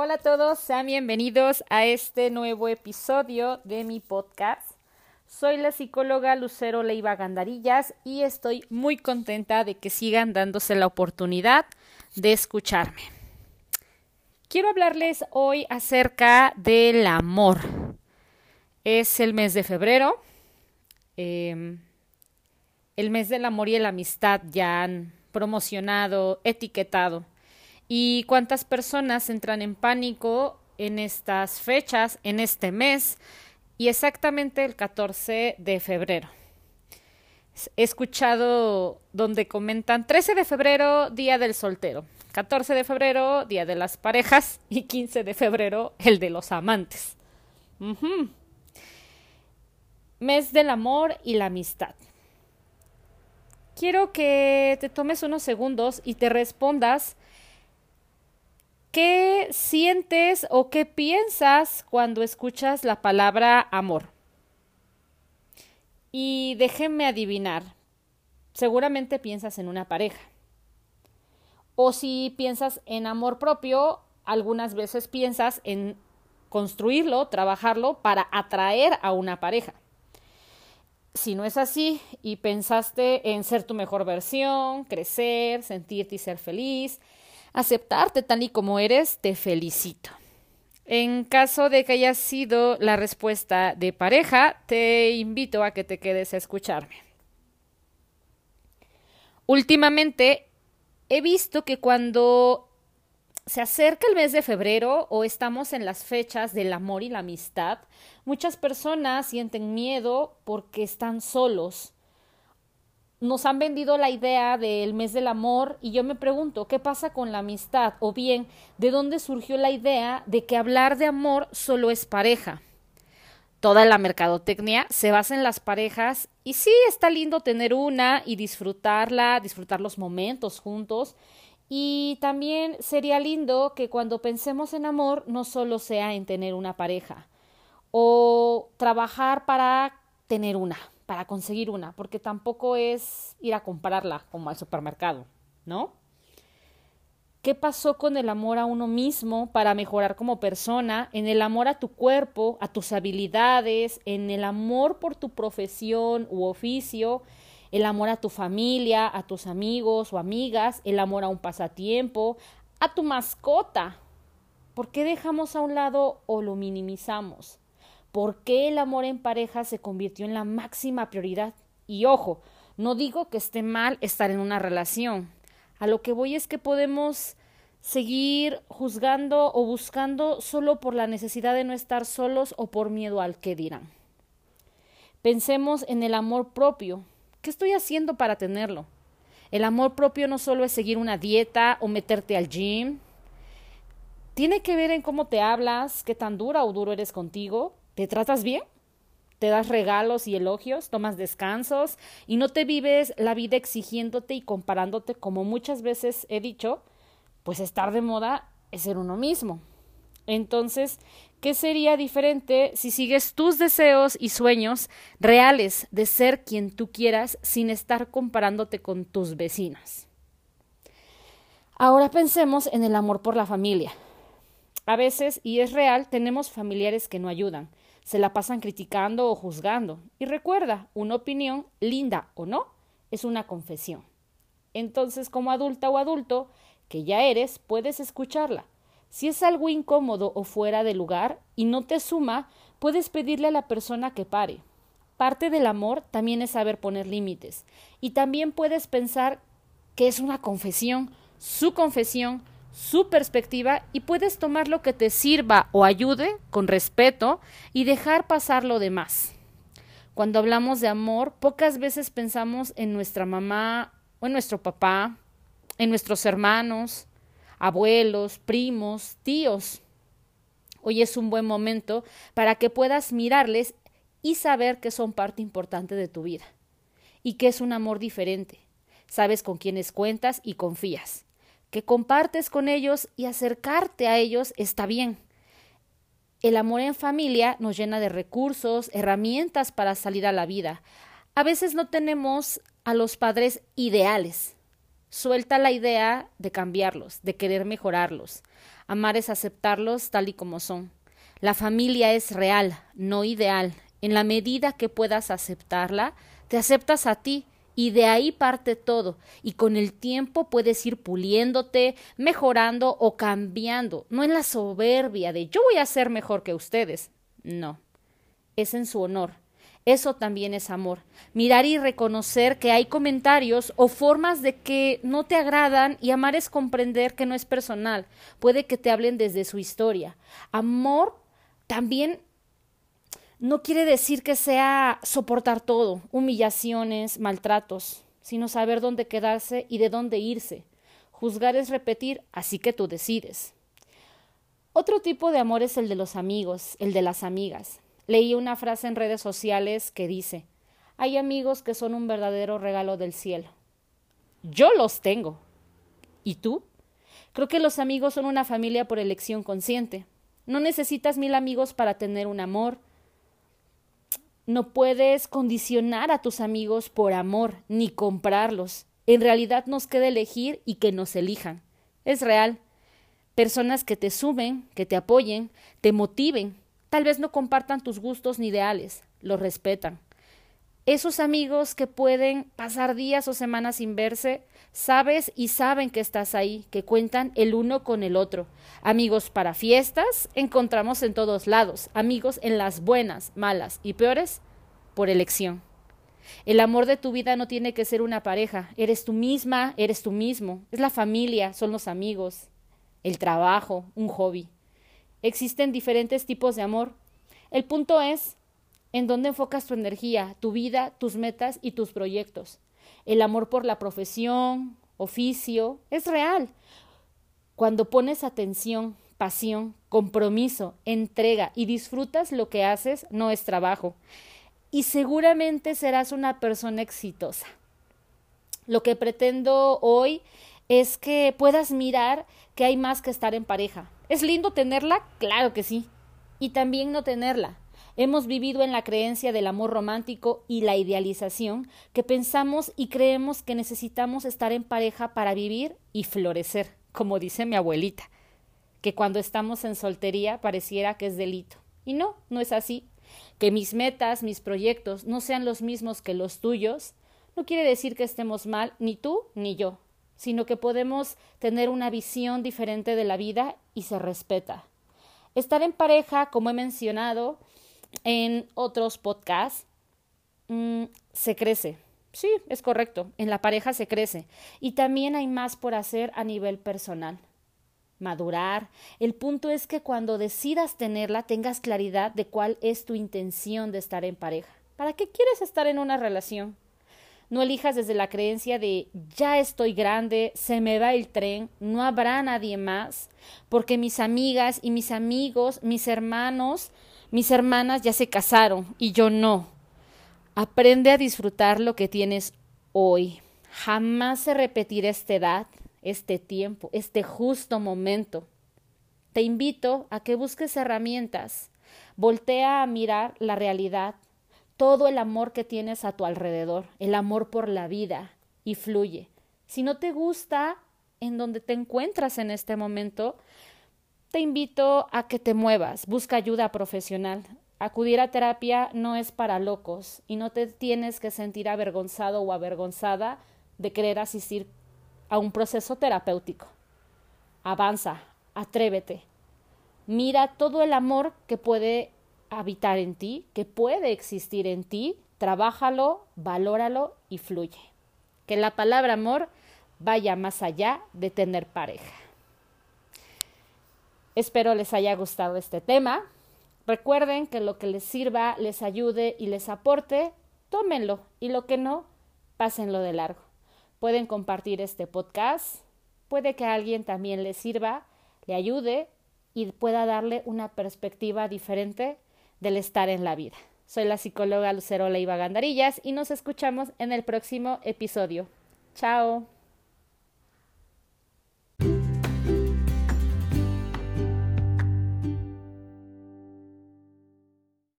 Hola a todos, sean bienvenidos a este nuevo episodio de mi podcast. Soy la psicóloga Lucero Leiva Gandarillas y estoy muy contenta de que sigan dándose la oportunidad de escucharme. Quiero hablarles hoy acerca del amor. Es el mes de febrero. Em, el mes del amor y la amistad ya han promocionado, etiquetado y cuántas personas entran en pánico en estas fechas, en este mes y exactamente el 14 de febrero. He escuchado donde comentan 13 de febrero, Día del Soltero, 14 de febrero, Día de las Parejas y 15 de febrero, el de los amantes. Mes del amor y la amistad. Quiero que te tomes unos segundos y te respondas ¿Qué sientes o qué piensas cuando escuchas la palabra amor? Y déjenme adivinar, seguramente piensas en una pareja. O si piensas en amor propio, algunas veces piensas en construirlo, trabajarlo para atraer a una pareja. Si no es así y pensaste en ser tu mejor versión, crecer, sentirte y ser feliz, aceptarte tal y como eres, te felicito. En caso de que haya sido la respuesta de pareja, te invito a que te quedes a escucharme. Últimamente he visto que cuando se acerca el mes de febrero o estamos en las fechas del amor y la amistad, muchas personas sienten miedo porque están solos nos han vendido la idea del mes del amor y yo me pregunto, ¿qué pasa con la amistad? O bien, ¿de dónde surgió la idea de que hablar de amor solo es pareja? Toda la mercadotecnia se basa en las parejas y sí está lindo tener una y disfrutarla, disfrutar los momentos juntos. Y también sería lindo que cuando pensemos en amor no solo sea en tener una pareja o trabajar para tener una para conseguir una, porque tampoco es ir a comprarla como al supermercado, ¿no? ¿Qué pasó con el amor a uno mismo para mejorar como persona, en el amor a tu cuerpo, a tus habilidades, en el amor por tu profesión u oficio, el amor a tu familia, a tus amigos o amigas, el amor a un pasatiempo, a tu mascota? ¿Por qué dejamos a un lado o lo minimizamos? Por qué el amor en pareja se convirtió en la máxima prioridad. Y ojo, no digo que esté mal estar en una relación. A lo que voy es que podemos seguir juzgando o buscando solo por la necesidad de no estar solos o por miedo al que dirán. Pensemos en el amor propio. ¿Qué estoy haciendo para tenerlo? El amor propio no solo es seguir una dieta o meterte al gym. Tiene que ver en cómo te hablas, qué tan dura o duro eres contigo, ¿Te tratas bien? ¿Te das regalos y elogios? ¿Tomas descansos? Y no te vives la vida exigiéndote y comparándote como muchas veces he dicho, pues estar de moda es ser uno mismo. Entonces, ¿qué sería diferente si sigues tus deseos y sueños reales de ser quien tú quieras sin estar comparándote con tus vecinas? Ahora pensemos en el amor por la familia. A veces, y es real, tenemos familiares que no ayudan, se la pasan criticando o juzgando. Y recuerda, una opinión, linda o no, es una confesión. Entonces, como adulta o adulto, que ya eres, puedes escucharla. Si es algo incómodo o fuera de lugar y no te suma, puedes pedirle a la persona que pare. Parte del amor también es saber poner límites. Y también puedes pensar que es una confesión, su confesión, su perspectiva y puedes tomar lo que te sirva o ayude con respeto y dejar pasar lo demás. Cuando hablamos de amor, pocas veces pensamos en nuestra mamá o en nuestro papá, en nuestros hermanos, abuelos, primos, tíos. Hoy es un buen momento para que puedas mirarles y saber que son parte importante de tu vida y que es un amor diferente. Sabes con quiénes cuentas y confías que compartes con ellos y acercarte a ellos está bien. El amor en familia nos llena de recursos, herramientas para salir a la vida. A veces no tenemos a los padres ideales, Suelta la idea de cambiarlos, de querer mejorarlos. Amar es aceptarlos tal y como son. La familia es real, no ideal. En la medida que puedas aceptarla, te aceptas a ti y de ahí parte todo. Y con el tiempo puedes ir puliéndote, mejorando o cambiando. No en la soberbia de yo voy a ser mejor que ustedes. No. Es en su honor. Eso también es amor. Mirar y reconocer que hay comentarios o formas de que no te agradan y amar es comprender que no es personal. Puede que te hablen desde su historia. Amor también no quiere decir que sea soportar todo, humillaciones, maltratos, sino saber dónde quedarse y de dónde irse. Juzgar es repetir, así que tú decides. Otro tipo de amor es el de los amigos, el de las amigas. Leí una frase en redes sociales que dice, hay amigos que son un verdadero regalo del cielo. Yo los tengo. ¿Y tú? Creo que los amigos son una familia por elección consciente. No necesitas mil amigos para tener un amor, no puedes condicionar a tus amigos por amor, ni comprarlos. En realidad nos queda elegir y que nos elijan. Es real. Personas que te suben, que te apoyen, te motiven. Tal vez no compartan tus gustos ni ideales, los respetan. Esos amigos que pueden pasar días o semanas sin verse, sabes y saben que estás ahí, que cuentan el uno con el otro. Amigos para fiestas, encontramos en todos lados. Amigos en las buenas, malas y peores, por elección. El amor de tu vida no tiene que ser una pareja. Eres tú misma, eres tú mismo. Es la familia, son los amigos, el trabajo, un hobby. Existen diferentes tipos de amor. El punto es en dónde enfocas tu energía, tu vida, tus metas y tus proyectos. El amor por la profesión, oficio, es real. Cuando pones atención, pasión, compromiso, entrega y disfrutas lo que haces, no es trabajo. Y seguramente serás una persona exitosa. Lo que pretendo hoy es que puedas mirar que hay más que estar en pareja. ¿Es lindo tenerla? Claro que sí. Y también no tenerla. Hemos vivido en la creencia del amor romántico y la idealización que pensamos y creemos que necesitamos estar en pareja para vivir y florecer, como dice mi abuelita, que cuando estamos en soltería pareciera que es delito. Y no, no es así. Que mis metas, mis proyectos no sean los mismos que los tuyos, no quiere decir que estemos mal ni tú ni yo, sino que podemos tener una visión diferente de la vida y se respeta. Estar en pareja, como he mencionado, en otros podcasts, mm, se crece. Sí, es correcto. En la pareja se crece. Y también hay más por hacer a nivel personal. Madurar. El punto es que cuando decidas tenerla tengas claridad de cuál es tu intención de estar en pareja. ¿Para qué quieres estar en una relación? No elijas desde la creencia de ya estoy grande, se me va el tren, no habrá nadie más, porque mis amigas y mis amigos, mis hermanos mis hermanas ya se casaron y yo no. Aprende a disfrutar lo que tienes hoy. Jamás se repetirá esta edad, este tiempo, este justo momento. Te invito a que busques herramientas. Voltea a mirar la realidad, todo el amor que tienes a tu alrededor, el amor por la vida, y fluye. Si no te gusta en donde te encuentras en este momento, te invito a que te muevas, busca ayuda profesional. Acudir a terapia no es para locos y no te tienes que sentir avergonzado o avergonzada de querer asistir a un proceso terapéutico. Avanza, atrévete. Mira todo el amor que puede habitar en ti, que puede existir en ti, trabájalo, valóralo y fluye. Que la palabra amor vaya más allá de tener pareja. Espero les haya gustado este tema. Recuerden que lo que les sirva, les ayude y les aporte, tómenlo y lo que no, pásenlo de largo. Pueden compartir este podcast, puede que a alguien también le sirva, le ayude y pueda darle una perspectiva diferente del estar en la vida. Soy la psicóloga Lucero Leiva Gandarillas y nos escuchamos en el próximo episodio. Chao.